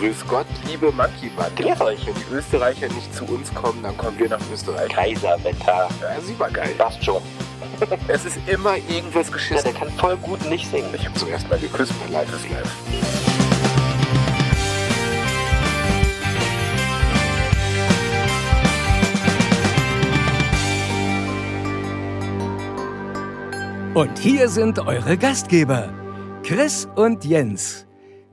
Grüß Gott, liebe Monkey euch. Wenn die Österreicher nicht zu uns kommen, dann kommen wir nach Österreich. Kaiserwetter. Ja, super geil. Passt schon. Es ist immer irgendwas Ja, geschissen. der kann voll gut nicht singen. Ich habe zum ersten Mal geküsst, mein Life is Life. Und hier sind eure Gastgeber, Chris und Jens.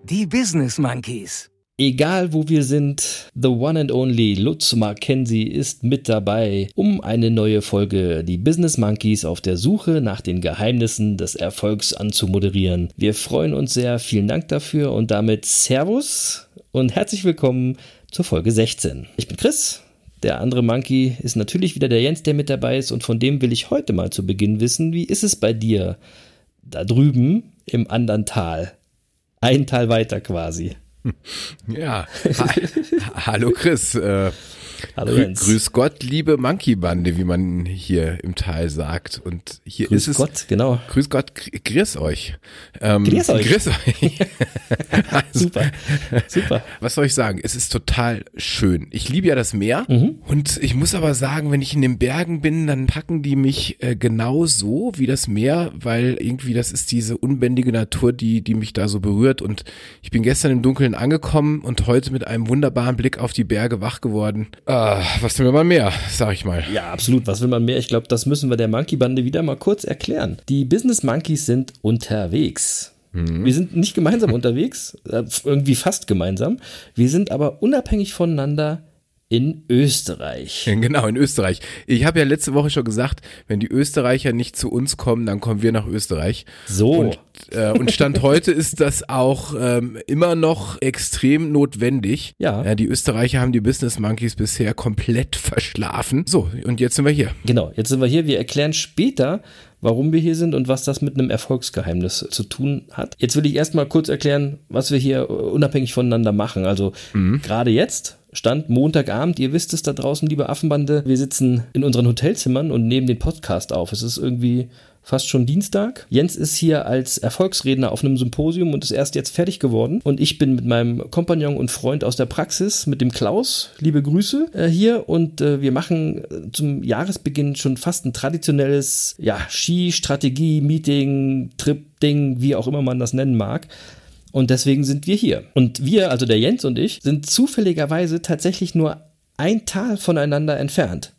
Die Business Monkeys. Egal wo wir sind, the one and only Lutz Mackenzie ist mit dabei, um eine neue Folge Die Business Monkeys auf der Suche nach den Geheimnissen des Erfolgs anzumoderieren. Wir freuen uns sehr, vielen Dank dafür und damit Servus und herzlich willkommen zur Folge 16. Ich bin Chris. Der andere Monkey ist natürlich wieder der Jens, der mit dabei ist und von dem will ich heute mal zu Beginn wissen, wie ist es bei dir da drüben im anderen Tal? Ein Tal weiter quasi. Ja, ha hallo Chris. Äh, Hallo grü Jens. grüß Gott, liebe Monkey Bande, wie man hier im Tal sagt. Und hier Grüß ist es. Gott, genau. Grüß Gott, gr- grüß euch. Ähm, Grüß euch. Grüß euch. also, Super, super. Was soll ich sagen? Es ist total schön. Ich liebe ja das Meer Mhm. und ich muss aber sagen, wenn ich in den Bergen bin, dann packen die mich äh, genau so wie das Meer, weil irgendwie das ist diese unbändige Natur, die die mich da so berührt und ich bin gestern im Dunkeln angekommen und heute mit einem wunderbaren Blick auf die Berge wach geworden. Ah, was will man mehr, sag ich mal. Ja, absolut. Was will man mehr? Ich glaube, das müssen wir der Monkey-Bande wieder mal kurz erklären. Die Business Monkeys sind unterwegs. Wir sind nicht gemeinsam unterwegs, äh, irgendwie fast gemeinsam. Wir sind aber unabhängig voneinander in Österreich. Genau, in Österreich. Ich habe ja letzte Woche schon gesagt, wenn die Österreicher nicht zu uns kommen, dann kommen wir nach Österreich. So. Und, äh, und Stand heute ist das auch ähm, immer noch extrem notwendig. Ja. Die Österreicher haben die Business Monkeys bisher komplett verschlafen. So, und jetzt sind wir hier. Genau, jetzt sind wir hier. Wir erklären später, warum wir hier sind und was das mit einem Erfolgsgeheimnis zu tun hat. Jetzt will ich erstmal kurz erklären, was wir hier äh, unabhängig voneinander machen. Also gerade jetzt, Stand Montagabend, ihr wisst es da draußen, liebe Affenbande, wir sitzen in unseren Hotelzimmern und nehmen den Podcast auf. Es ist irgendwie fast schon Dienstag. Jens ist hier als Erfolgsredner auf einem Symposium und ist erst jetzt fertig geworden. Und ich bin mit meinem Kompagnon und Freund aus der Praxis, mit dem Klaus, liebe Grüße, äh, hier. Und äh, wir machen äh, zum Jahresbeginn schon fast ein traditionelles ja, Ski-Strategie-Meeting, Trip-Ding, wie auch immer man das nennen mag. Und deswegen sind wir hier. Und wir, also der Jens und ich, sind zufälligerweise tatsächlich nur ein Tal voneinander entfernt.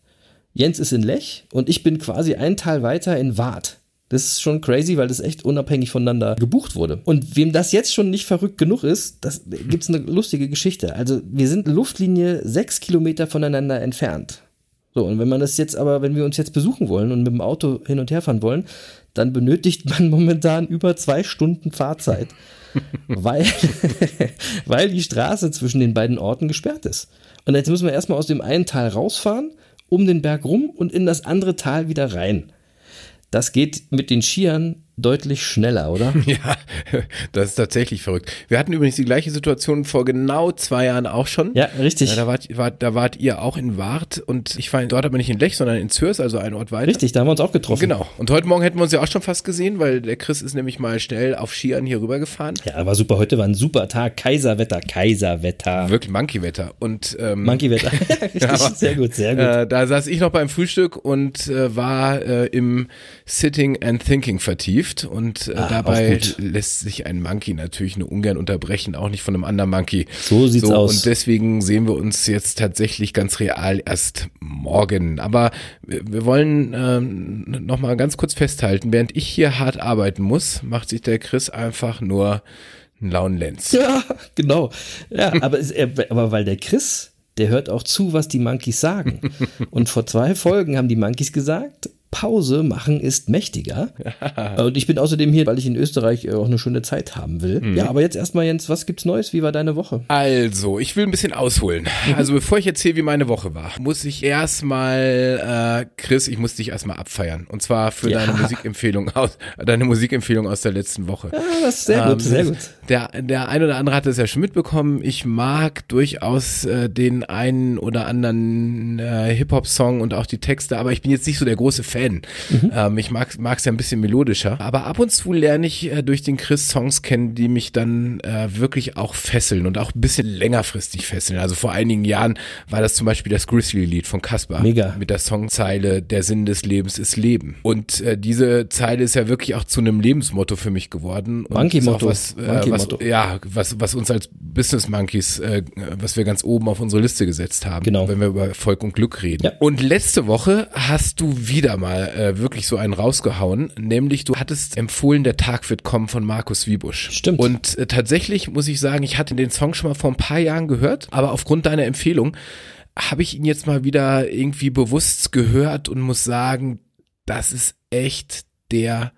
Jens ist in Lech und ich bin quasi ein Tal weiter in Waadt. Das ist schon crazy, weil das echt unabhängig voneinander gebucht wurde. Und wem das jetzt schon nicht verrückt genug ist, das gibt's eine lustige Geschichte. Also wir sind Luftlinie sechs Kilometer voneinander entfernt. So, und wenn man das jetzt aber, wenn wir uns jetzt besuchen wollen und mit dem Auto hin und her fahren wollen, dann benötigt man momentan über zwei Stunden Fahrzeit, weil, weil die Straße zwischen den beiden Orten gesperrt ist. Und jetzt müssen wir erstmal aus dem einen Tal rausfahren, um den Berg rum und in das andere Tal wieder rein. Das geht mit den Skiern deutlich schneller, oder? Ja, das ist tatsächlich verrückt. Wir hatten übrigens die gleiche Situation vor genau zwei Jahren auch schon. Ja, richtig. Ja, da, wart, wart, da wart ihr auch in Wart und ich war dort aber nicht in Lech, sondern in Zürs, also ein Ort weiter. Richtig, da haben wir uns auch getroffen. Genau. Und heute Morgen hätten wir uns ja auch schon fast gesehen, weil der Chris ist nämlich mal schnell auf Skiern hier rübergefahren. Ja, war super. Heute war ein super Tag. Kaiserwetter, Kaiserwetter. Wirklich Monkey-Wetter. Und ähm, Monkeywetter. Richtig, aber, sehr gut, sehr gut. Äh, da saß ich noch beim Frühstück und äh, war äh, im Sitting and Thinking vertieft und äh, Ah, dabei lässt sich ein Monkey natürlich nur ungern unterbrechen, auch nicht von einem anderen Monkey. So sieht's aus. Und deswegen sehen wir uns jetzt tatsächlich ganz real erst morgen. Aber wir, wollen ähm, noch mal ganz kurz festhalten, während ich hier hart arbeiten muss, macht sich der Chris einfach nur einen lauen Lenz. Ja, genau. Ja, aber, er- aber weil der Chris, der hört auch zu, was die Monkeys sagen. Und vor zwei Folgen haben die Monkeys gesagt, Pause machen ist mächtiger. Und ich bin außerdem hier, weil ich in Österreich äh, auch eine schöne Zeit haben will. Mhm. Ja, aber jetzt erstmal, Jens, was gibt's Neues? Wie war deine Woche? Also, ich will ein bisschen ausholen. Also, bevor ich erzähle, wie meine Woche war, muss ich erstmal, äh, Chris, ich muss dich erstmal abfeiern. Und zwar für Ja. deine Musikempfehlung aus, deine Musikempfehlung aus der letzten Woche. Ja, das ist sehr gut, Ähm, sehr gut. Der, der ein oder andere hat es ja schon mitbekommen. Ich mag durchaus äh, den einen oder anderen äh, Hip-Hop-Song und auch die Texte, aber ich bin jetzt nicht so der große Fan. Ähm, ich mag es ja ein bisschen melodischer. Aber ab und zu lerne ich äh, durch den Chris Songs kennen, die mich dann äh, wirklich auch fesseln und auch ein bisschen längerfristig fesseln. Also vor einigen Jahren war das zum Beispiel das Grizzly-Lied von Caspar. Mega. Mit der Songzeile Der Sinn des Lebens ist Leben. Und äh, diese Zeile ist ja wirklich auch zu einem Lebensmotto für mich geworden. Monkey-Motto. Was, äh, was, Monkey-Motto. ja, was, was uns als Business Monkeys, äh, was wir ganz oben auf unsere Liste gesetzt haben, Genau. wenn wir über Erfolg und Glück reden. Ja. Und letzte Woche hast du wieder mal äh, wirklich so einen rausgehauen, nämlich du hattest empfohlen, der Tag wird kommen von Markus Wiebusch. Stimmt. Und äh, tatsächlich muss ich sagen, ich hatte den Song schon mal vor ein paar Jahren gehört, aber aufgrund deiner Empfehlung habe ich ihn jetzt mal wieder irgendwie bewusst gehört und muss sagen, das ist echt der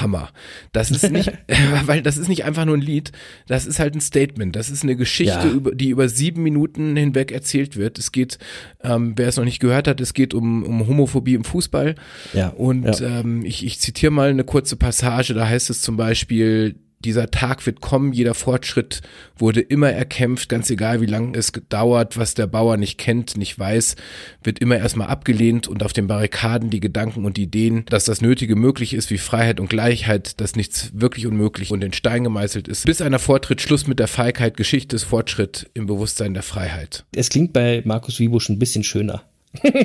Hammer. Das ist nicht, weil das ist nicht einfach nur ein Lied, das ist halt ein Statement. Das ist eine Geschichte, Ja. die über sieben Minuten hinweg erzählt wird. Es geht, ähm, wer es noch nicht gehört hat, es geht um, um Homophobie im Fußball. Ja, Und ja. ähm, ich, ich zitiere mal eine kurze Passage, da heißt es zum Beispiel, dieser Tag wird kommen, jeder Fortschritt wurde immer erkämpft, ganz egal wie lange es gedauert, was der Bauer nicht kennt, nicht weiß, wird immer erstmal abgelehnt und auf den Barrikaden die Gedanken und Ideen, dass das Nötige möglich ist, wie Freiheit und Gleichheit, dass nichts wirklich unmöglich und in Stein gemeißelt ist. Bis einer Vortritt, Schluss mit der Feigheit, Geschichte ist Fortschritt im Bewusstsein der Freiheit. Es klingt bei Markus Wiebusch ein bisschen schöner,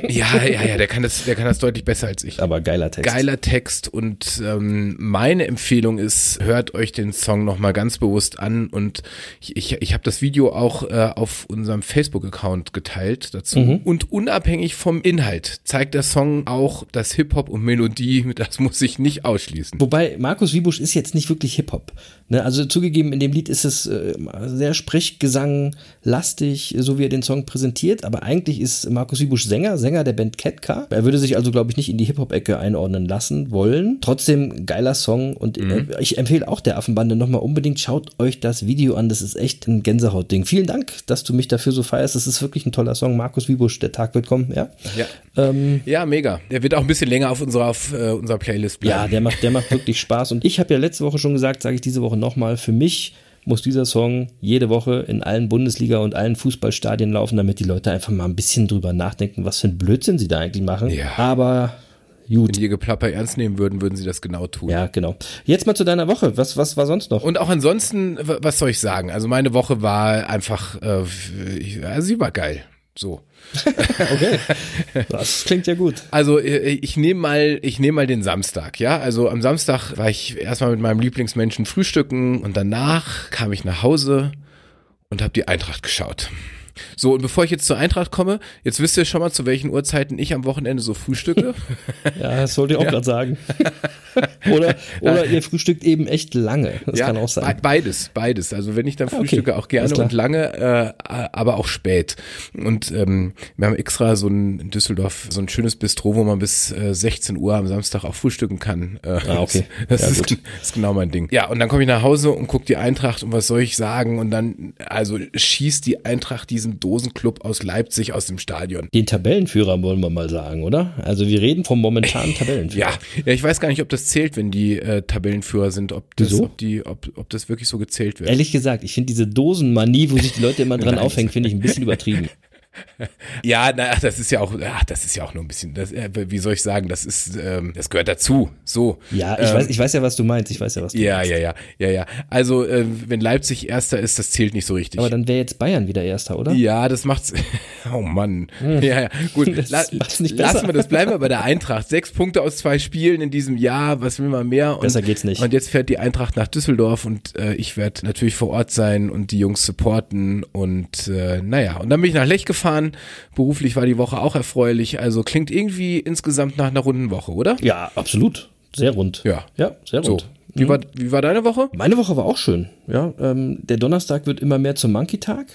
Ja, ja, ja, der kann das, der kann das deutlich besser als ich. aber geiler Text. Geiler Text und ähm, meine Empfehlung ist, hört euch den Song nochmal ganz bewusst an und ich, ich, ich habe das Video auch äh, auf unserem Facebook-Account geteilt dazu Mhm. und unabhängig vom Inhalt zeigt der Song auch, dass Hip-Hop und Melodie, das muss sich nicht ausschließen. Wobei Markus Wiebusch ist jetzt nicht wirklich Hip-Hop. Ne? Also zugegeben, in dem Lied ist es äh, sehr Sprechgesang lastig, so wie er den Song präsentiert, aber eigentlich ist Markus Wiebusch Sänger, Sänger der Band Ketka. Er würde sich also, glaube ich, nicht in die Hip-Hop-Ecke einordnen lassen wollen. Trotzdem geiler Song und äh, ich empfehle auch der Affenbande nochmal unbedingt, schaut euch das Video an, das ist echt ein Gänsehautding. Vielen Dank, dass du mich dafür so feierst, das ist wirklich ein toller Song. Markus Wiebusch, der Tag wird kommen, ja. Ja. Ähm, Ja, mega. Der wird auch ein bisschen länger auf unserer, auf, äh, unserer Playlist bleiben. Ja, der macht, der macht wirklich Spaß. Und ich habe ja letzte Woche schon gesagt, sage ich diese Woche nochmal, für mich muss dieser Song jede Woche in allen Bundesliga und allen Fußballstadien laufen, damit die Leute einfach mal ein bisschen drüber nachdenken, was für ein Blödsinn sie da eigentlich machen. Ja. Aber Wenn gut. die ihr Geplapper ernst nehmen würden, würden sie das genau tun. Ja, genau. Jetzt mal zu deiner Woche. Was, was war sonst noch? Und auch ansonsten, was soll ich sagen? Also meine Woche war einfach, äh, also sie war geil. So. Okay. Das klingt ja gut. Also äh, ich nehme mal, ich nehme mal den Samstag, ja. Also am Samstag war ich erstmal mit meinem Lieblingsmenschen frühstücken und danach kam ich nach Hause und habe die Eintracht geschaut. So, und bevor ich jetzt zur Eintracht komme, jetzt wisst ihr schon mal, zu welchen Uhrzeiten ich am Wochenende so frühstücke. Ja, das wollte ich auch gerade sagen. oder, oder ihr frühstückt eben echt lange. Das kann auch sein. be- Beides, beides. Also wenn ich dann Ah, okay. frühstücke, auch gerne und lange, äh, aber auch spät. Und ähm, wir haben extra so ein in Düsseldorf so ein schönes Bistro, wo man bis äh, 16 Uhr am Samstag auch frühstücken kann. Äh, Ah, okay. Das, Ja, ist, das ist genau mein Ding. Ja, und dann komme ich nach Hause und gucke die Eintracht und was soll ich sagen? Und dann, also schießt die Eintracht diesen Dosenclub aus Leipzig aus dem Stadion. Den Tabellenführer wollen wir mal sagen, oder? Also wir reden vom momentanen Tabellenführer. Ja, ja, ich weiß gar nicht, ob das zählt, wenn die äh, Tabellenführer sind, ob das, Wieso? ob die, ob, ob das wirklich so gezählt wird. Ehrlich gesagt, ich finde diese Dosenmanie, wo sich die Leute immer dran aufhängen, finde ich ein bisschen übertrieben. Ja, na, das ist ja auch, ach, das ist ja auch nur ein bisschen, das, äh, wie soll ich sagen, das ist, ähm, das gehört dazu. So. Ja, ich, Ähm, weiß, ich weiß ja, was du meinst. Ich weiß ja, was du Ja, meinst. ja, ja, ja, ja. Also, äh, wenn Leipzig Erster ist, das zählt nicht so richtig. Aber dann wäre jetzt Bayern wieder Erster, oder? ja, das macht's. Oh Mann. Ja, ja. Gut. La lassen wir das, bleiben wir bei der Eintracht. Sechs Punkte aus zwei Spielen in diesem Jahr. Was will man mehr? Und, Besser geht's nicht. Und jetzt fährt die Eintracht nach Düsseldorf und äh, ich werde natürlich vor Ort sein und die Jungs supporten. Und äh, naja, und dann bin ich nach Lech gefahren. Beruflich war die Woche auch erfreulich. Also klingt irgendwie insgesamt nach einer runden Woche, oder? Ja, absolut. Sehr rund. Ja. Ja, sehr So. rund. Wie, war, wie war deine Woche? Meine Woche war auch schön. Ja, ähm, der Donnerstag wird immer mehr zum Monkey-Tag.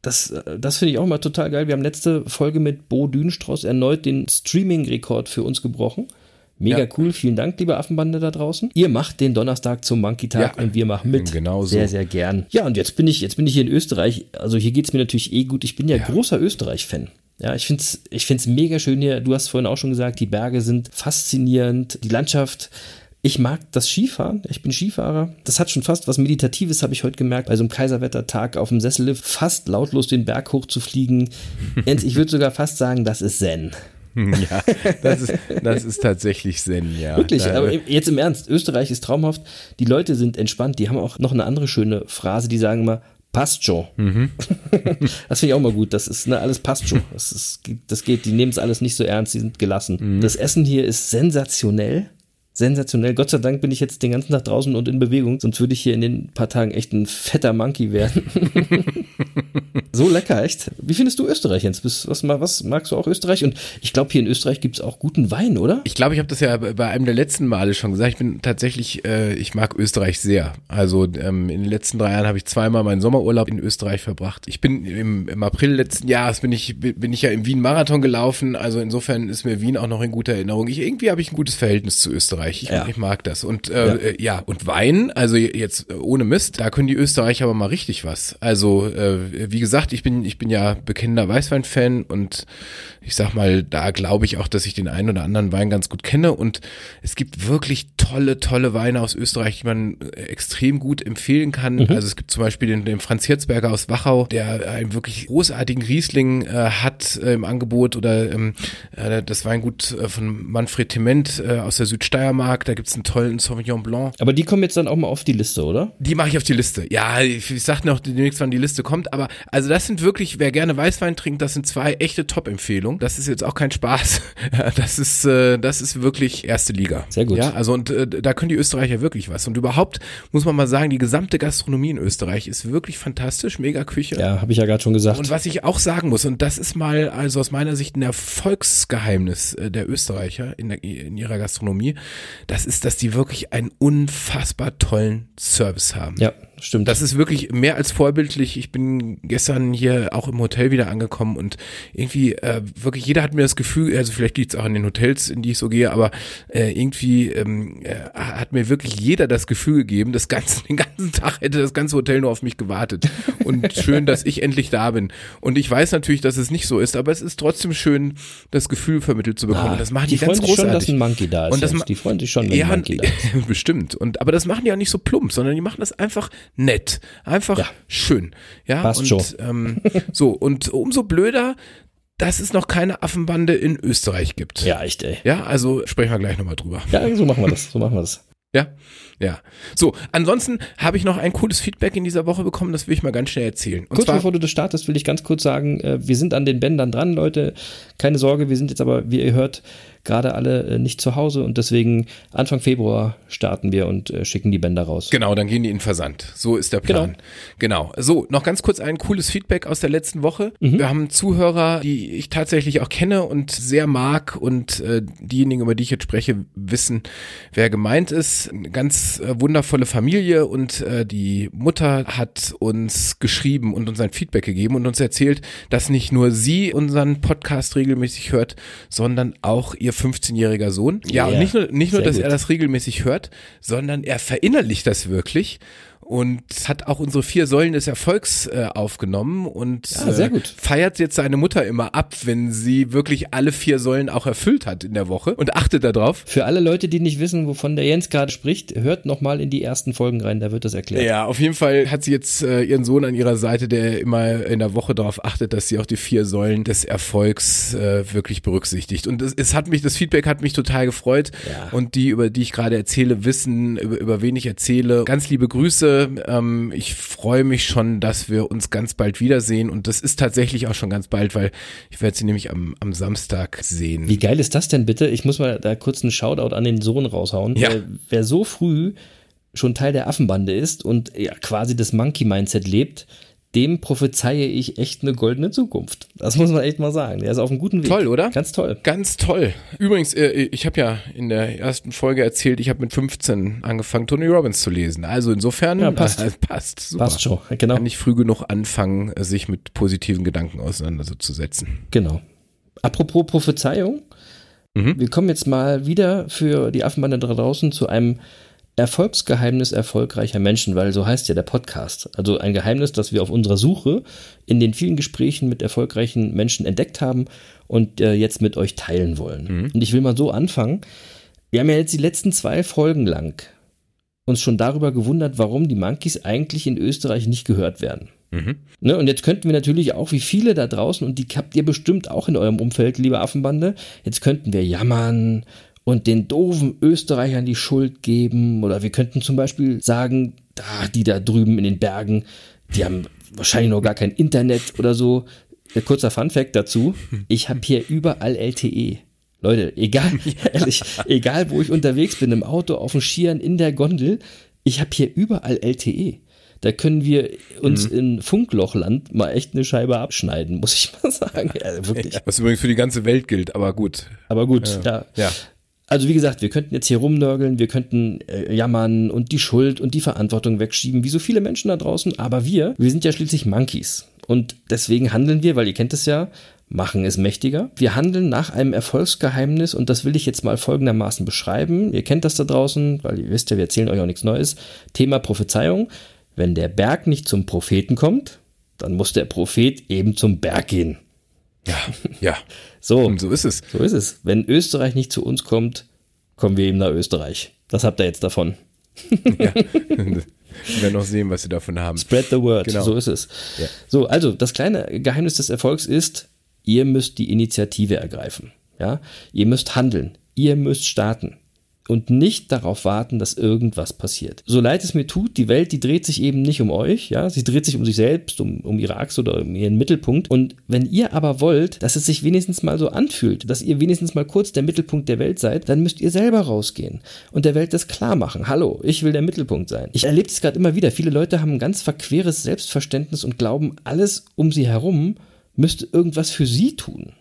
Das, äh, das finde ich auch mal total geil. Wir haben letzte Folge mit Bo Dünenstrauß erneut den Streaming-Rekord für uns gebrochen. Mega Ja. cool, vielen Dank, liebe Affenbande da draußen. Ihr macht den Donnerstag zum Monkey Tag Ja, und wir machen mit. genau so. Sehr, sehr gern. Ja, und jetzt bin ich, jetzt bin ich hier in Österreich. Also hier geht's mir natürlich eh gut. Ich bin ja, großer Österreich-Fan. Ja, ich find's, ich find's mega schön hier. Du hast vorhin auch schon gesagt, die Berge sind faszinierend, die Landschaft. Ich mag das Skifahren. Ich bin Skifahrer. Das hat schon fast was Meditatives, habe ich heute gemerkt, bei so einem Kaiserwettertag auf dem Sessellift fast lautlos den Berg hoch zu fliegen. Jens, ich würde sogar fast sagen, das ist Zen. Ja, das ist, das ist tatsächlich Zen, ja. Wirklich, Da- aber jetzt im Ernst, Österreich ist traumhaft. Die Leute sind entspannt. Die haben auch noch eine andere schöne Phrase, die sagen immer, passt schon. Mhm. das finde ich auch mal gut. Das ist, ne, alles passt schon. Das, ist, das geht, die nehmen es alles nicht so ernst, die sind gelassen. Mhm. Das Essen hier ist sensationell. Sensationell. Gott sei Dank bin ich jetzt den ganzen Tag draußen und in Bewegung, sonst würde ich hier in den paar Tagen echt ein fetter Monkey werden. so lecker, echt. Wie findest du Österreich, Jens? Was, was magst du auch Österreich? Und ich glaube, hier in Österreich gibt es auch guten Wein, oder? Ich glaube, ich habe das ja bei einem der letzten Male schon gesagt. Ich bin tatsächlich, äh, ich mag Österreich sehr. Also ähm, in den letzten drei Jahren habe ich zweimal meinen Sommerurlaub in Österreich verbracht. Ich bin im, im April letzten Jahres bin ich bin ich ja im Wien Marathon gelaufen. Also insofern ist mir Wien auch noch in guter Erinnerung. Ich irgendwie habe ich ein gutes Verhältnis zu Österreich. Ich, Ja. ich mag das. Und äh, ja. und Wein, also jetzt äh, ohne Mist, da können die Österreicher aber mal richtig was. Also äh, wie gesagt, ich bin ich bin ja bekennender Weißwein-Fan und ich sag mal, da glaube ich auch, dass ich den einen oder anderen Wein ganz gut kenne und es gibt wirklich tolle, tolle Weine aus Österreich, die man äh, extrem gut empfehlen kann. Also es gibt zum Beispiel den, den Franz Hirzberger aus Wachau, der einen wirklich großartigen Riesling äh, hat äh, im Angebot oder ähm, äh, das Weingut äh, von Manfred Tement äh, aus der Südsteiermark, da gibt's einen tollen Sauvignon Blanc. Aber die kommen jetzt dann auch mal auf die Liste, oder? Die mache ich auf die Liste. Ja, ich, ich sag noch demnächst, wann die Liste kommt, aber also das sind wirklich, wer gerne Weißwein trinkt, das sind zwei echte Top-Empfehlungen. Das ist jetzt auch kein Spaß. Das ist, äh, das ist wirklich erste Liga. Sehr gut. Ja, also und äh, da können die Österreicher wirklich was. Und überhaupt muss man mal sagen, die gesamte Gastronomie in Österreich ist wirklich fantastisch, mega Küche. Ja, habe ich ja gerade schon gesagt. Und was ich auch sagen muss, und das ist mal also aus meiner Sicht ein Erfolgsgeheimnis äh, der Österreicher in, der, in ihrer Gastronomie, das ist, dass die wirklich einen unfassbar tollen Service haben. ja, stimmt. Das ist wirklich mehr als vorbildlich. Ich bin gestern hier auch im Hotel wieder angekommen und irgendwie äh, wirklich jeder hat mir das Gefühl, also vielleicht liegt es auch an den Hotels, in die ich so gehe, aber äh, irgendwie ähm, äh, hat mir wirklich jeder das Gefühl gegeben, das ganze, den ganzen Tag hätte das ganze Hotel nur auf mich gewartet. Und schön, dass ich endlich da bin. Und ich weiß natürlich, dass es nicht so ist, aber es ist trotzdem schön, das Gefühl vermittelt zu bekommen. Ah, das machen die die, ganz sich schon, großartig. dass ein Monkey da ist. Und das die freuen sich schon, wenn ja, ein Monkey da ist. bestimmt. Und aber das machen die auch nicht so plump, sondern die machen das einfach nett, einfach Ja. schön. Ja, Passt und schon. ähm, so und umso blöder, dass es noch keine Affenbande in Österreich gibt. Ja, echt, ey. Ja, also sprechen wir gleich nochmal drüber. Ja, so machen wir das. So machen wir das. Ja, ja. So, ansonsten habe ich noch ein cooles Feedback in dieser Woche bekommen, das will ich mal ganz schnell erzählen. Und Kurz zwar, bevor du das startest, will ich ganz kurz sagen, äh, wir sind an den Bändern dran, Leute. Keine Sorge, wir sind jetzt aber, wie ihr hört, gerade alle äh, nicht zu Hause und deswegen Anfang Februar starten wir und äh, schicken die Bänder raus. Genau, dann gehen die in Versand. So ist der Plan. Genau. So, noch ganz kurz ein cooles Feedback aus der letzten Woche. Wir haben Zuhörer, die ich tatsächlich auch kenne und sehr mag und äh, diejenigen, über die ich jetzt spreche, wissen, wer gemeint ist. Eine ganz äh, wundervolle Familie und äh, die Mutter hat uns geschrieben und uns ein Feedback gegeben und uns erzählt, dass nicht nur sie unseren Podcast regelmäßig hört, sondern auch ihr 15-jähriger Sohn. Ja, und Yeah. nicht nur, nicht nur, Sehr dass gut. er das regelmäßig hört, sondern er verinnerlicht das wirklich und hat auch unsere vier Säulen des Erfolgs äh, aufgenommen und Ja, äh, feiert jetzt seine Mutter immer ab, wenn sie wirklich alle vier Säulen auch erfüllt hat in der Woche und achtet darauf. Für alle Leute, die nicht wissen, wovon der Jens gerade spricht, hört nochmal in die ersten Folgen rein, da wird das erklärt. Ja, auf jeden Fall hat sie jetzt äh, ihren Sohn an ihrer Seite, der immer in der Woche darauf achtet, dass sie auch die vier Säulen des Erfolgs äh, wirklich berücksichtigt. Und es, es hat mich, das Feedback hat mich total gefreut. Ja. Und die, über die ich gerade erzähle, wissen, über, über wen ich erzähle. Ganz liebe Grüße. Ähm, ich freue mich schon, dass wir uns ganz bald wiedersehen. Und das ist tatsächlich auch schon ganz bald, weil ich werde sie nämlich am, am Samstag sehen. Wie geil ist das denn bitte? Ich muss mal da kurz einen Shoutout an den Sohn raushauen. Ja. Wer, wer so früh schon Teil der Affenbande ist und ja, quasi das Monkey-Mindset lebt, dem prophezeie ich echt eine goldene Zukunft. Das muss man echt mal sagen. Der ist auf einem guten Weg. Toll, oder? Ganz toll. Ganz toll. Übrigens, äh, ich habe ja in der ersten Folge erzählt, ich habe mit 15 angefangen, Tony Robbins zu lesen. Also insofern Ja, passt. Äh, passt. Super. Passt schon. Genau. Kann nicht früh genug anfangen, äh, sich mit positiven Gedanken auseinanderzusetzen. Genau. Apropos Prophezeiung, Mhm. Wir kommen jetzt mal wieder für die Affenbande da draußen zu einem Erfolgsgeheimnis erfolgreicher Menschen, weil so heißt ja der Podcast. Also ein Geheimnis, das wir auf unserer Suche in den vielen Gesprächen mit erfolgreichen Menschen entdeckt haben und äh, jetzt mit euch teilen wollen. Und ich will mal so anfangen. Wir haben ja jetzt die letzten zwei Folgen lang uns schon darüber gewundert, warum die Monkeys eigentlich in Österreich nicht gehört werden. Mhm. Ne, und jetzt könnten wir natürlich auch, wie viele da draußen, und die habt ihr bestimmt auch in eurem Umfeld, liebe Affenbande, jetzt könnten wir jammern und den doofen Österreichern die Schuld geben. Oder wir könnten zum Beispiel sagen, da, die da drüben in den Bergen, die haben wahrscheinlich noch gar kein Internet oder so. Äh, Kurzer Funfact dazu, ich habe hier überall LTE. Leute, egal, ehrlich, egal wo ich unterwegs bin, im Auto, auf dem Skiern, in der Gondel, ich habe hier überall LTE. Da können wir uns in Funklochland mal echt eine Scheibe abschneiden, muss ich mal sagen. Ja, wirklich. Was übrigens für die ganze Welt gilt, aber gut. Aber gut, ja. Ja. Also wie gesagt, wir könnten jetzt hier rumnörgeln, wir könnten äh, jammern und die Schuld und die Verantwortung wegschieben, wie so viele Menschen da draußen. Aber wir, wir sind ja schließlich Monkeys. Und deswegen handeln wir, weil ihr kennt es ja, machen ist mächtiger. Wir handeln nach einem Erfolgsgeheimnis und das will ich jetzt mal folgendermaßen beschreiben. Ihr kennt das da draußen, weil ihr wisst ja, wir erzählen euch auch nichts Neues. Thema Prophezeiung. Wenn der Berg nicht zum Propheten kommt, dann muss der Prophet eben zum Berg gehen. Ja, ja. So, Und so ist es. so ist es. Wenn Österreich nicht zu uns kommt, kommen wir eben nach Österreich. Das habt ihr jetzt davon. Ja. Wir werden noch sehen, was sie davon haben. Spread the word. Genau. So ist es. Ja. So, also das kleine Geheimnis des Erfolgs ist, ihr müsst die Initiative ergreifen. Ja, ihr müsst handeln. Ihr müsst starten. Und nicht darauf warten, dass irgendwas passiert. So leid es mir tut, die Welt, die dreht sich eben nicht um euch, ja, sie dreht sich um sich selbst, um, um ihre Achse oder um ihren Mittelpunkt. Und wenn ihr aber wollt, dass es sich wenigstens mal so anfühlt, dass ihr wenigstens mal kurz der Mittelpunkt der Welt seid, dann müsst ihr selber rausgehen und der Welt das klar machen. Hallo, ich will der Mittelpunkt sein. Ich erlebe es gerade immer wieder. Viele Leute haben ein ganz verqueres Selbstverständnis und glauben, alles um sie herum müsste irgendwas für sie tun.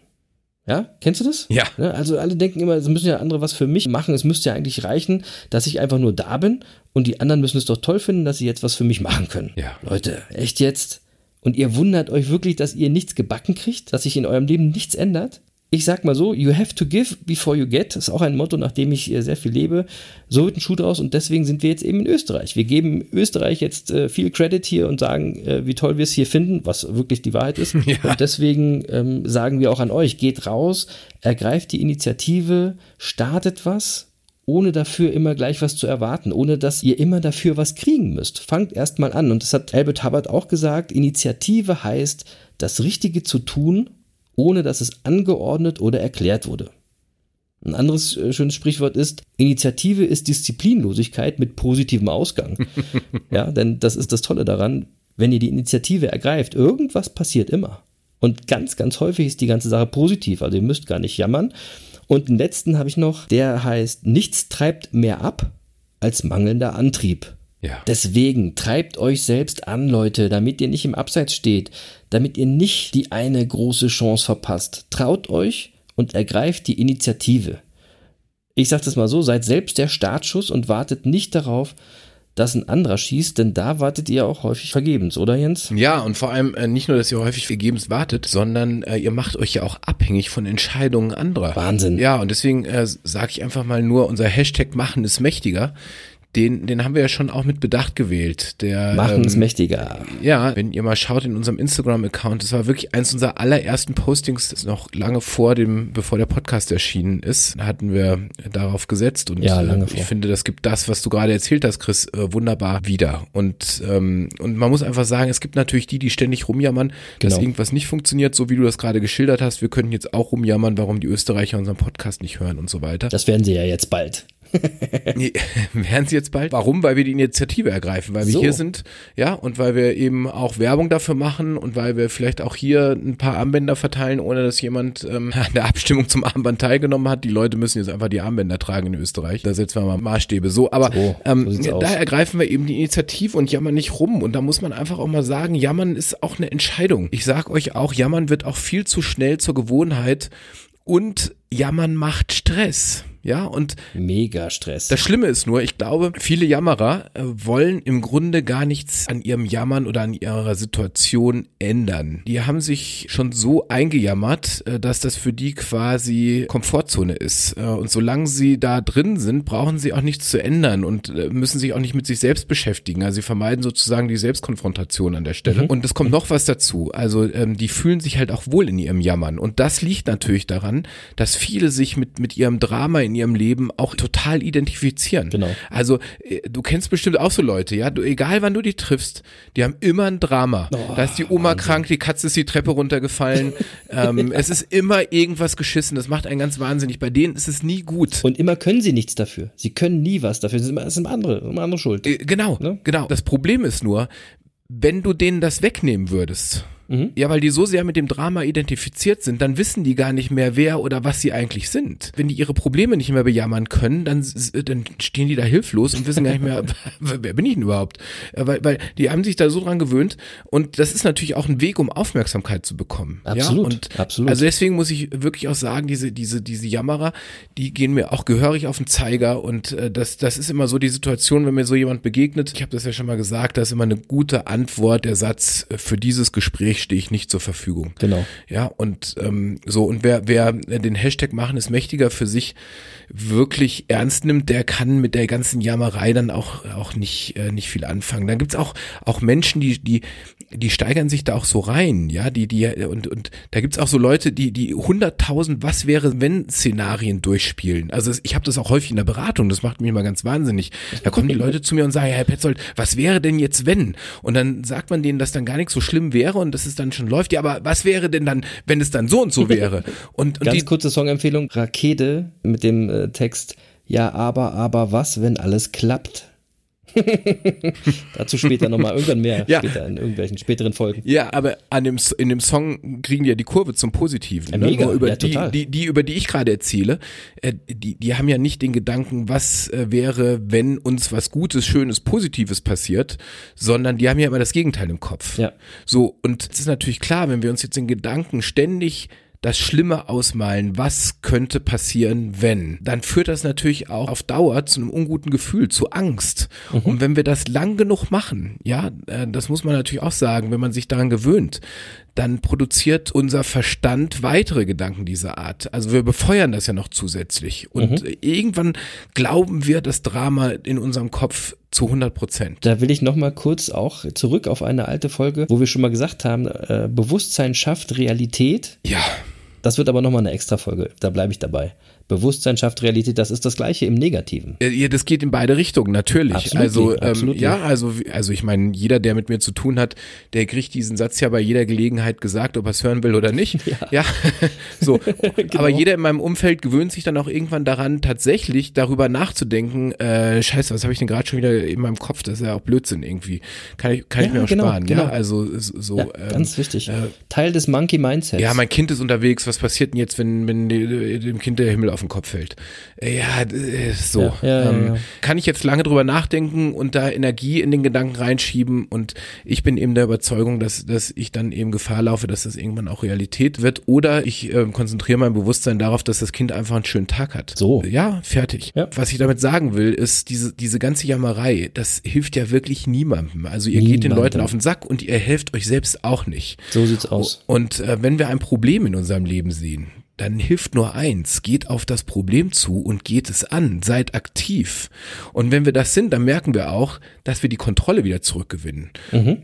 Ja, kennst du das? Ja. Also alle denken immer, es müssen ja andere was für mich machen. Es müsste ja eigentlich reichen, dass ich einfach nur da bin und die anderen müssen es doch toll finden, dass sie jetzt was für mich machen können. Ja. Leute, echt jetzt? Und ihr wundert euch wirklich, dass ihr nichts gebacken kriegt, dass sich in eurem Leben nichts ändert? Ich sag mal so, you have to give before you get. Ist auch ein Motto, nach dem ich äh, sehr viel lebe. So wird ein Schuh draus und deswegen sind wir jetzt eben in Österreich. Wir geben Österreich jetzt äh, viel Credit hier und sagen, äh, wie toll wir es hier finden, was wirklich die Wahrheit ist. Ja. Und deswegen ähm, sagen wir auch an euch, geht raus, ergreift die Initiative, startet was, ohne dafür immer gleich was zu erwarten, ohne dass ihr immer dafür was kriegen müsst. Fangt erst mal an. Und das hat Albert Hubbard auch gesagt, Initiative heißt, das Richtige zu tun, ohne dass es angeordnet oder erklärt wurde. Ein anderes äh, schönes Sprichwort ist, Initiative ist Disziplinlosigkeit mit positivem Ausgang. ja, denn das ist das Tolle daran, wenn ihr die Initiative ergreift, irgendwas passiert immer. Und ganz, ganz häufig ist die ganze Sache positiv, also ihr müsst gar nicht jammern. Und den letzten habe ich noch, der heißt, nichts treibt mehr ab als mangelnder Antrieb. Ja. Deswegen treibt euch selbst an, Leute, damit ihr nicht im Abseits steht, damit ihr nicht die eine große Chance verpasst. Traut euch und ergreift die Initiative. Ich sage das mal so, seid selbst der Startschuss und wartet nicht darauf, dass ein anderer schießt, denn da wartet ihr auch häufig vergebens, oder Jens? Ja, und vor allem äh, nicht nur, dass ihr häufig vergebens wartet, sondern äh, ihr macht euch ja auch abhängig von Entscheidungen anderer. Wahnsinn. Ja, und deswegen äh, sage ich einfach mal nur, unser Hashtag Machen ist mächtiger. Den, den haben wir ja schon auch mit Bedacht gewählt. Der, Machen ähm, ist mächtiger. Ja, wenn ihr mal schaut in unserem Instagram-Account, das war wirklich eins unserer allerersten Postings, das noch lange vor dem, bevor der Podcast erschienen ist, hatten wir darauf gesetzt und Ja, lange äh, vor. ich finde, das gibt das, was du gerade erzählt hast, Chris, äh, wunderbar wieder. Und, ähm, und man muss einfach sagen, es gibt natürlich die, die ständig rumjammern, dass Genau. irgendwas nicht funktioniert, so wie du das gerade geschildert hast. Wir könnten jetzt auch rumjammern, warum die Österreicher unseren Podcast nicht hören und so weiter. Das werden sie ja jetzt bald. Nee, werden sie jetzt bald. Warum? Weil wir die Initiative ergreifen, weil wir So. hier sind, ja, und weil wir eben auch Werbung dafür machen und weil wir vielleicht auch hier ein paar Armbänder verteilen, ohne dass jemand ähm, an der Abstimmung zum Armband teilgenommen hat. Die Leute müssen jetzt einfach die Armbänder tragen in Österreich. Da setzen wir mal Maßstäbe. So, aber So, ähm, so da ergreifen wir eben die Initiative und jammern nicht rum. Und da muss man einfach auch mal sagen, jammern ist auch eine Entscheidung. Ich sag euch auch, jammern wird auch viel zu schnell zur Gewohnheit und jammern macht Stress. Ja, und Mega Stress. das Schlimme ist nur, ich glaube, viele Jammerer äh, wollen im Grunde gar nichts an ihrem Jammern oder an ihrer Situation ändern. Die haben sich schon so eingejammert, äh, dass das für die quasi Komfortzone ist. Äh, Und solange sie da drin sind, brauchen sie auch nichts zu ändern und müssen sich auch nicht mit sich selbst beschäftigen. Also sie vermeiden sozusagen die Selbstkonfrontation an der Stelle. Und es kommt noch was dazu. Also ähm, die fühlen sich halt auch wohl in ihrem Jammern. Und das liegt natürlich daran, dass viele sich mit, mit ihrem Drama in ihrem Leben auch total identifizieren. Genau. Also äh, du kennst bestimmt auch so Leute, ja, du, egal wann du die triffst, die haben immer ein Drama. da ist die Oma krank, die Katze ist die Treppe runtergefallen. ähm, es ist immer irgendwas geschissen, das macht einen ganz wahnsinnig. Bei denen ist es nie gut. Und immer können sie nichts dafür. Sie können nie was dafür. Das ist immer, das sind andere, immer andere Schuld. Äh, Genau, Ne? genau. Das Problem ist nur, wenn du denen das wegnehmen würdest, Mhm. ja, weil die so sehr mit dem Drama identifiziert sind, dann wissen die gar nicht mehr, wer oder was sie eigentlich sind. Wenn die ihre Probleme nicht mehr bejammern können, dann, dann stehen die da hilflos und wissen gar nicht mehr, wer bin ich denn überhaupt? Äh, Weil, weil die haben sich da so dran gewöhnt und das ist natürlich auch ein Weg, um Aufmerksamkeit zu bekommen. Absolut, ja? und absolut. Also deswegen muss ich wirklich auch sagen, diese, diese, diese Jammerer, die gehen mir auch gehörig auf den Zeiger und äh, das, das ist immer so die Situation, wenn mir so jemand begegnet, ich habe das ja schon mal gesagt, da ist immer eine gute Antwort, der Satz, äh, für dieses Gespräch stehe ich nicht zur Verfügung. Genau. Ja, und ähm, so, und wer, wer den Hashtag machen ist mächtiger für sich wirklich ernst nimmt, der kann mit der ganzen Jammerei dann auch, auch nicht, äh, nicht viel anfangen. Dann gibt's auch, auch Menschen, die, die, die steigern sich da auch so rein, ja, die, die, und, und da gibt's auch so Leute, die, die hunderttausend Was wäre, wenn Szenarien durchspielen. Also ich habe das auch häufig in der Beratung, das macht mich mal ganz wahnsinnig. Da kommen die Leute zu mir und sagen, Herr Petzold, was wäre denn jetzt wenn? Und dann sagt man denen, dass dann gar nichts so schlimm wäre und dass es dann schon läuft. Ja, aber was wäre denn dann, wenn es dann so und so wäre? Und, und Ganz die, kurze Songempfehlung: Rakete mit dem äh, Text Ja, aber, aber was, wenn alles klappt? Dazu später nochmal, irgendwann mehr, Ja. später in irgendwelchen späteren Folgen. Ja, aber an dem, in dem Song kriegen die ja die Kurve zum Positiven. Ja, ne? mega. Über Ja, die, die, die, über die ich gerade erzähle, äh, die, die haben ja nicht den Gedanken, was äh, wäre, wenn uns was Gutes, Schönes, Positives passiert, sondern die haben ja immer das Gegenteil im Kopf. Ja. So, und es ist natürlich klar, wenn wir uns jetzt in Gedanken ständig das Schlimme ausmalen, was könnte passieren, wenn, dann führt das natürlich auch auf Dauer zu einem unguten Gefühl, zu Angst. Und wenn wir das lang genug machen, ja, äh, das muss man natürlich auch sagen, wenn man sich daran gewöhnt, dann produziert unser Verstand weitere Gedanken dieser Art. Also wir befeuern das ja noch zusätzlich. Und äh, irgendwann glauben wir das Drama in unserem Kopf zu 100 Prozent. Da will ich nochmal kurz auch zurück auf eine alte Folge, wo wir schon mal gesagt haben, äh, Bewusstsein schafft Realität. Ja. Das wird aber nochmal eine extra Folge, da bleibe ich dabei. Bewusstsein schafft Realität, das ist das gleiche im Negativen. Ja, das geht in beide Richtungen, natürlich. Absolut, also, ähm, absolut. ja, also, also ich meine, jeder, der mit mir zu tun hat, der kriegt diesen Satz ja bei jeder Gelegenheit gesagt, ob er es hören will oder nicht. Ja, so. Genau. Aber jeder in meinem Umfeld gewöhnt sich dann auch irgendwann daran, tatsächlich darüber nachzudenken, äh, scheiße, was habe ich denn gerade schon wieder in meinem Kopf? Das ist ja auch Blödsinn irgendwie. Kann ich, kann ich Ja, mir auch genau, sparen. genau. Ja, also so. Ja, ähm, ganz wichtig. äh, Teil des Monkey Mindsets. ja, mein Kind ist unterwegs. Was passiert denn jetzt, wenn, wenn dem Kind der Himmel auf den Kopf fällt? Äh, Ja, äh, so. Ja, ja, ähm, ja. Kann ich jetzt lange drüber nachdenken und da Energie in den Gedanken reinschieben und ich bin eben der Überzeugung, dass, dass ich dann eben Gefahr laufe, dass das irgendwann auch Realität wird oder ich ähm, konzentriere mein Bewusstsein darauf, dass das Kind einfach einen schönen Tag hat. So. Ja, fertig. Was ich damit sagen will, ist diese, diese ganze Jammerei, das hilft ja wirklich niemandem. Also ihr geht den. Leuten auf den Sack und ihr helft euch selbst auch nicht. So sieht's aus. Und äh, wenn wir ein Problem in unserem Leben sehen, dann hilft nur eins, geht auf das Problem zu und geht es an, seid aktiv. Und wenn wir das sind, dann merken wir auch, dass wir die Kontrolle wieder zurückgewinnen.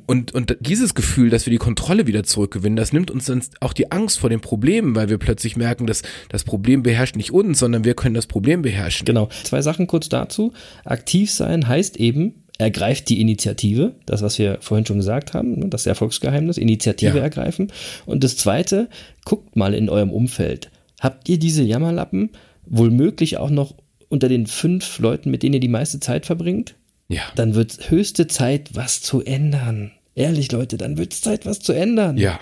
Und, und dieses Gefühl, dass wir die Kontrolle wieder zurückgewinnen, das nimmt uns dann auch die Angst vor den Problemen, weil wir plötzlich merken, dass das Problem beherrscht nicht uns, sondern wir können das Problem beherrschen. Genau. Zwei Sachen kurz dazu. Aktiv sein heißt eben, ergreift die Initiative, das, was wir vorhin schon gesagt haben, ne, das Erfolgsgeheimnis, Initiative Ja. ergreifen. Und das zweite, guckt mal in eurem Umfeld. Habt ihr diese Jammerlappen wohlmöglich auch noch unter den fünf Leuten, mit denen ihr die meiste Zeit verbringt? Ja. Dann wird höchste Zeit, was zu ändern. Ehrlich, Leute, dann wird es Zeit, was zu ändern. Ja.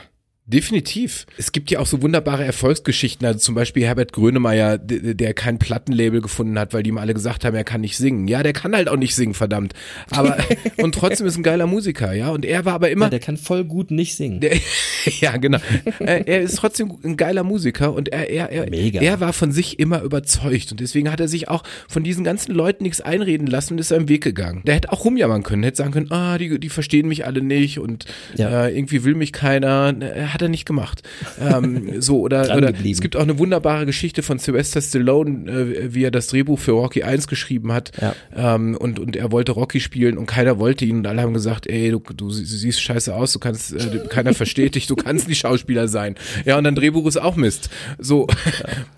Definitiv. Es gibt ja auch so wunderbare Erfolgsgeschichten. Also zum Beispiel Herbert Grönemeyer, der, kein Plattenlabel gefunden hat, weil die ihm alle gesagt haben, er kann nicht singen. Ja, der kann halt auch nicht singen, verdammt. Aber und trotzdem ist ein geiler Musiker, ja. Und er war aber immer. Ja, der kann voll gut nicht singen. Der, ja, genau. er, er ist trotzdem ein geiler Musiker und er, er, er, Mega. er war von sich immer überzeugt. Und deswegen hat er sich auch von diesen ganzen Leuten nichts einreden lassen und ist seinem Weg gegangen. Der hätte auch rumjammern können, hätte sagen können, ah, die, die verstehen mich alle nicht und Ja. äh, irgendwie will mich keiner. Äh, Hat er nicht gemacht. Ähm, so, oder, oder es gibt auch eine wunderbare Geschichte von Sylvester Stallone, äh, wie er das Drehbuch für Rocky 1 geschrieben hat. Ja. Ähm, und, und er wollte Rocky spielen und keiner wollte ihn und alle haben gesagt, ey, du, du sie- siehst scheiße aus, du kannst, äh, keiner versteht dich, du kannst nicht Schauspieler sein. Ja, und dein Drehbuch ist auch Mist. So.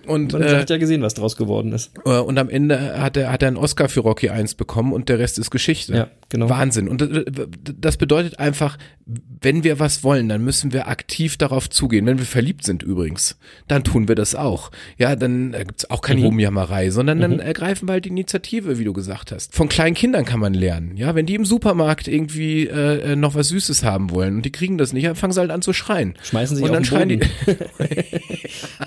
Und, Man äh, hat ja gesehen, was draus geworden ist. äh, und am Ende hat er, hat er einen Oscar für Rocky 1 bekommen und der Rest ist Geschichte. Ja, genau. Wahnsinn. Und äh, das bedeutet einfach, wenn wir was wollen, dann müssen wir aktiv darauf zugehen. Wenn wir verliebt sind übrigens, dann tun wir das auch. Ja, dann äh, gibt's auch Mhm. keine Rumjammerei, sondern dann ergreifen wir halt die Initiative, wie du gesagt hast. Von kleinen Kindern kann man lernen. Ja, wenn die im Supermarkt irgendwie äh, äh, noch was Süßes haben wollen und die kriegen das nicht, dann fangen sie halt an zu schreien. Schmeißen sich und dann schreien die.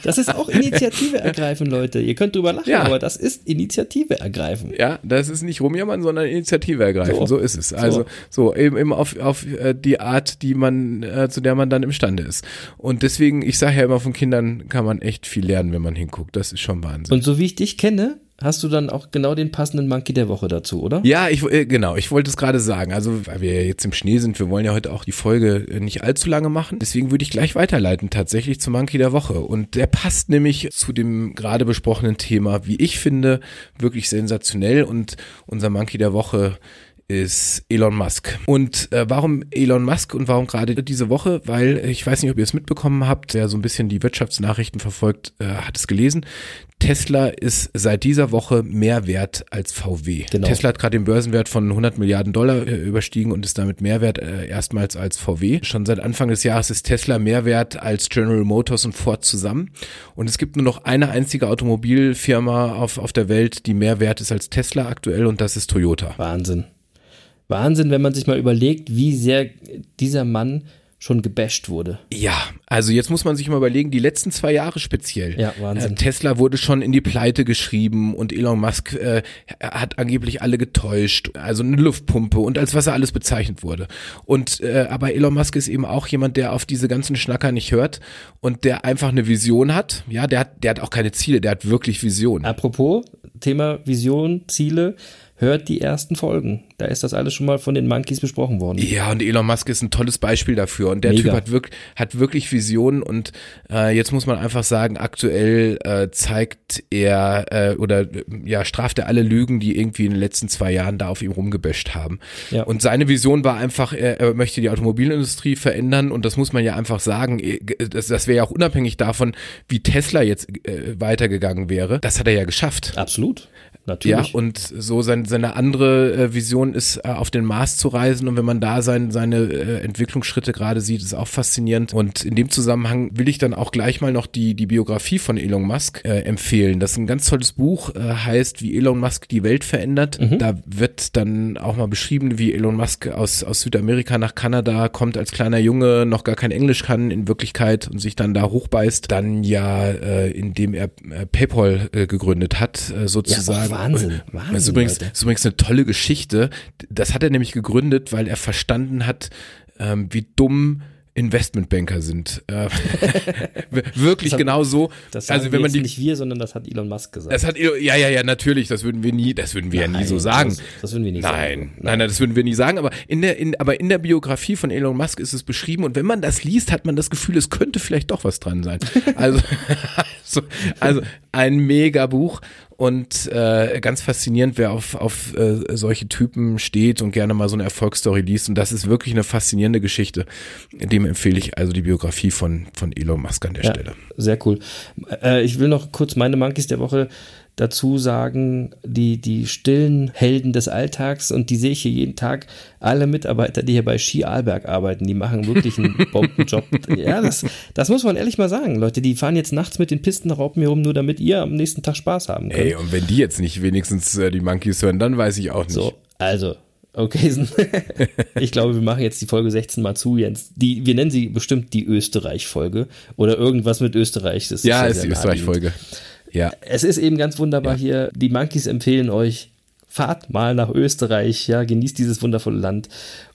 Das ist auch Initiative ergreifen, Leute. Ihr könnt drüber lachen, Ja. aber das ist Initiative ergreifen. Ja, das ist nicht rumjammern, sondern Initiative ergreifen. So, So. ist es. Also so, eben, eben auf, auf äh, die Art, die man, äh, zu der man dann imstande ist. Und deswegen, ich sage ja immer, von Kindern kann man echt viel lernen, wenn man hinguckt. Das ist schon Wahnsinn. Und so wie ich dich kenne, hast du dann auch genau den passenden Monkey der Woche dazu, oder? ja, ich äh, genau, ich wollte es gerade sagen. Also, weil wir ja jetzt im Schnee sind, wir wollen ja heute auch die Folge äh, nicht allzu lange machen. Deswegen würde ich gleich weiterleiten, tatsächlich zum Monkey der Woche. Und der passt nämlich zu dem gerade besprochenen Thema, wie ich finde, wirklich sensationell. Und unser Monkey der Woche ist Elon Musk. Und äh, warum Elon Musk und warum gerade diese Woche? Weil äh, ich weiß nicht, ob ihr es mitbekommen habt, wer so ein bisschen die Wirtschaftsnachrichten verfolgt, äh, hat es gelesen. Tesla ist seit dieser Woche mehr wert als VW. Genau. Tesla hat gerade den Börsenwert von 100 Milliarden Dollar äh, überstiegen und ist damit mehr wert äh, erstmals als VW. Schon seit Anfang des Jahres ist Tesla mehr wert als General Motors und Ford zusammen. Und es gibt nur noch eine einzige Automobilfirma auf, auf der Welt, die mehr wert ist als Tesla aktuell und das ist Toyota. Wahnsinn. Wahnsinn, wenn man sich mal überlegt, wie sehr dieser Mann schon gebasht wurde. Ja, also jetzt muss man sich mal überlegen, die letzten zwei Jahre speziell. Ja, Wahnsinn. Äh, Tesla wurde schon in die Pleite geschrieben und Elon Musk äh, hat angeblich alle getäuscht, also eine Luftpumpe und als was er alles bezeichnet wurde. Und äh, aber Elon Musk ist eben auch jemand, der auf diese ganzen Schnacker nicht hört und der einfach eine Vision hat. Ja, der hat, der hat auch keine Ziele, der hat wirklich Visionen. Apropos Thema Vision, Ziele, hört die ersten Folgen. Da ist das alles schon mal von den Monkeys besprochen worden. Ja, und Elon Musk ist ein tolles Beispiel dafür. Und der Mega. Typ hat, wirk hat wirklich Visionen und äh, jetzt muss man einfach sagen, aktuell äh, zeigt er äh, oder ja, straft er alle Lügen, die irgendwie in den letzten zwei Jahren da auf ihm rumgebäscht haben. Ja. Und seine Vision war einfach, er, er möchte die Automobilindustrie verändern und das muss man ja einfach sagen. eh, Das, das wäre ja auch unabhängig davon, wie Tesla jetzt äh, weitergegangen wäre. Das hat er ja geschafft. Absolut. Ja, Natürlich. und so sein, seine andere äh, Vision ist, äh, auf den Mars zu reisen. Und wenn man da sein, seine äh, Entwicklungsschritte gerade sieht, ist auch faszinierend. Und in dem Zusammenhang will ich dann auch gleich mal noch die, die Biografie von Elon Musk äh, empfehlen. Das ist ein ganz tolles Buch, äh, heißt, wie Elon Musk die Welt verändert. Da wird dann auch mal beschrieben, wie Elon Musk aus, aus Südamerika nach Kanada kommt als kleiner Junge, noch gar kein Englisch kann in Wirklichkeit und sich dann da hochbeißt. Dann ja, äh, indem er PayPal gegründet hat, äh, sozusagen. Wahnsinn, Das Wahnsinn, ist übrigens, das ist übrigens eine tolle Geschichte. Das hat er nämlich gegründet, weil er verstanden hat, ähm, wie dumm Investmentbanker sind. Äh, wirklich hat- genau so. das also wenn man die, nicht wir, sondern das hat Elon Musk gesagt. das hat, ja, ja, ja, natürlich, das würden wir nie, das würden wir ja nie so Nein, sagen. Das, das würden wir nicht Nein, sagen. nein, nein, das würden wir nie sagen, aber in der, in, aber in der Biografie von Elon Musk ist es beschrieben und wenn man das liest, hat man das Gefühl, es könnte vielleicht doch was dran sein. Also, also, also ein mega Buch und äh, ganz faszinierend, wer auf, auf äh, solche Typen steht und gerne mal so eine Erfolgsstory liest und das ist wirklich eine faszinierende Geschichte. Dem empfehle ich also die Biografie von, von Elon Musk an der Ja, Stelle. sehr cool. Äh, ich will noch kurz meine Monkeys der Woche dazu sagen, die, die stillen Helden des Alltags und die sehe ich hier jeden Tag. Alle Mitarbeiter, die hier bei Ski Arlberg arbeiten, die machen wirklich einen Bombenjob. ja, das, das muss man ehrlich mal sagen. Leute, die fahren jetzt nachts mit den Pistenraupen hier rum, nur damit ihr am nächsten Tag Spaß haben könnt. Ey, und wenn die jetzt nicht wenigstens äh, die Monkeys hören, dann weiß ich auch nicht. So, also, Okay, ich glaube, wir machen jetzt die Folge 16 mal zu, Jens. Die, wir nennen sie bestimmt die Österreich-Folge oder irgendwas mit Österreich. Das ja, ist, ist die Österreich-Folge. Ja. Es ist eben ganz wunderbar ja. hier. Die Monkeys empfehlen euch, fahrt mal nach Österreich, ja, genießt dieses wundervolle Land.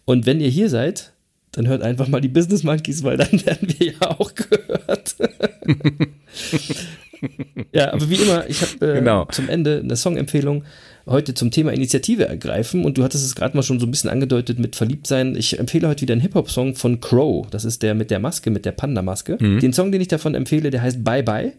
Und wenn ihr hier seid, dann hört einfach mal die Business Monkeys, weil dann werden wir ja auch gehört. ja, aber wie immer, ich habe äh, genau. zum Ende eine Songempfehlung heute zum Thema Initiative ergreifen und du hattest es gerade mal schon so ein bisschen angedeutet mit Verliebtsein. Ich empfehle heute wieder einen Hip-Hop-Song von Crow. Das ist der mit der Maske, mit der Panda-Maske. Mhm. Den Song, den ich davon empfehle, der heißt Bye Bye.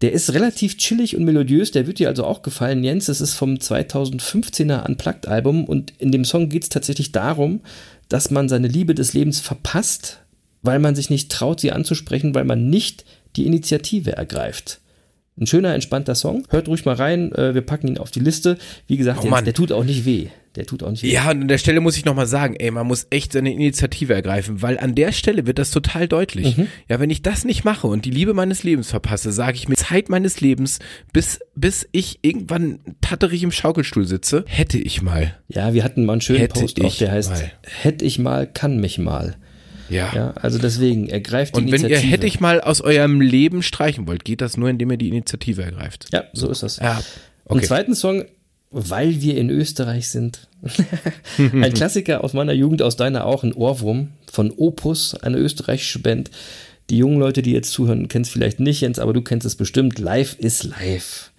Der ist relativ chillig und melodiös, der wird dir also auch gefallen, Jens. Das ist vom 2015er Unplugged-Album und in dem Song geht es tatsächlich darum, dass man seine Liebe des Lebens verpasst, weil man sich nicht traut, sie anzusprechen, weil man nicht die Initiative ergreift. Ein schöner, entspannter Song. Hört ruhig mal rein. Äh, wir packen ihn auf die Liste. Wie gesagt, oh, der, der, tut auch nicht weh. Der tut auch nicht. Ja, und an der Stelle muss ich nochmal sagen, ey, man muss echt seine Initiative ergreifen, weil an der Stelle wird das total deutlich. Mhm. Ja, wenn ich das nicht mache und die Liebe meines Lebens verpasse, sage ich mir Zeit meines Lebens, bis, bis ich irgendwann tatterig im Schaukelstuhl sitze, hätte ich mal. Ja, wir hatten mal einen schönen hätte Post auch, der heißt, mal. hätte ich mal, kann mich mal. Ja. ja. Also deswegen, ergreift die Und wenn ihr hätte ich mal aus eurem Leben streichen wollt, geht das nur, indem ihr die Initiative ergreift. Ja, so ist das. Ja. Okay. Und zweiten Song, weil wir in Österreich sind. Ein Klassiker aus meiner Jugend, aus deiner auch, ein Ohrwurm von Opus, eine österreichische Band. Die jungen Leute, die jetzt zuhören, kennen es vielleicht nicht, Jens, aber du kennst es bestimmt. Live is live.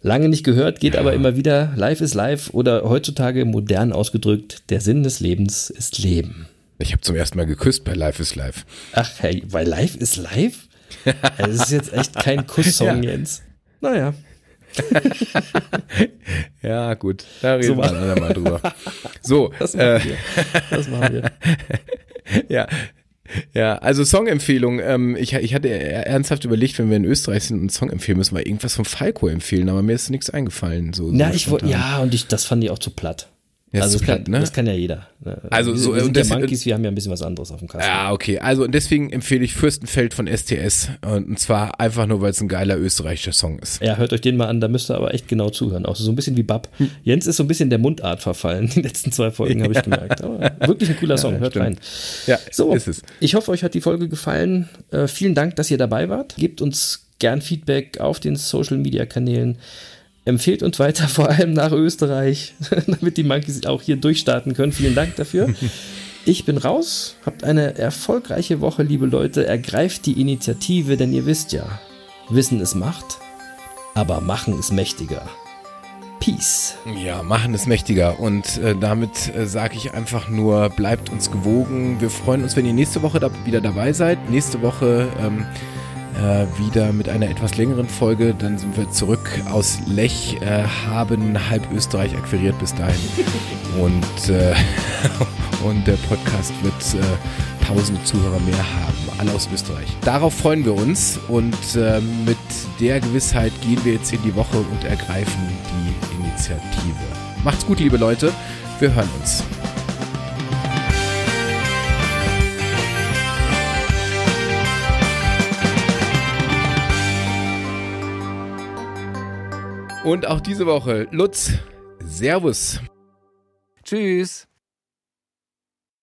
Lange nicht gehört, geht ja. aber immer wieder. Live is live oder heutzutage modern ausgedrückt, der Sinn des Lebens ist Leben. Ich habe zum ersten Mal geküsst bei Life is Live. Ach, hey, bei Life is Live? Das ist jetzt echt kein Kusssong, ja. Jens. Naja. ja, gut. Da reden so wir dann mal drüber. So. Das machen äh, wir. Das machen wir. ja. Ja, also Songempfehlung. Ähm, ich, ich hatte ernsthaft überlegt, wenn wir in Österreich sind und einen Song empfehlen, müssen wir irgendwas von Falco empfehlen, aber mir ist nichts eingefallen. So, ja, ich wollte, ja, und ich, das fand ich auch zu platt. Ja, also das, kann, ne? das kann ja jeder. Ne? Also so wir sind und ja Monkeys, wir haben ja ein bisschen was anderes auf dem Kasten. Ja, okay. Also und deswegen empfehle ich Fürstenfeld von STS und zwar einfach nur, weil es ein geiler österreichischer Song ist. Ja, hört euch den mal an, da müsst ihr aber echt genau zuhören. Auch so ein bisschen wie Bab. Hm. Jens ist so ein bisschen der Mundart verfallen. Die letzten zwei Folgen ja. habe ich gemerkt. Aber wirklich ein cooler Song, ja, hört stimmt. rein. Ja, so ist es. Ich hoffe, euch hat die Folge gefallen. Äh, vielen Dank, dass ihr dabei wart. Gebt uns gern Feedback auf den Social Media Kanälen. Empfehlt uns weiter, vor allem nach Österreich, damit die Monkeys auch hier durchstarten können. Vielen Dank dafür. Ich bin raus. Habt eine erfolgreiche Woche, liebe Leute. Ergreift die Initiative, denn ihr wisst ja, Wissen ist Macht, aber Machen ist mächtiger. Peace. Ja, machen ist mächtiger. Und äh, damit äh, sage ich einfach nur, bleibt uns gewogen. Wir freuen uns, wenn ihr nächste Woche da wieder dabei seid. Nächste Woche ähm, äh, wieder mit einer etwas längeren Folge. Dann sind wir zurück aus Lech, äh, haben halb Österreich akquiriert bis dahin. Und, äh, und der Podcast wird äh, tausende Zuhörer mehr haben, alle aus Österreich. Darauf freuen wir uns und äh, mit der Gewissheit gehen wir jetzt in die Woche und ergreifen die Initiative. Macht's gut, liebe Leute. Wir hören uns. Und auch diese Woche, Lutz, Servus. Tschüss.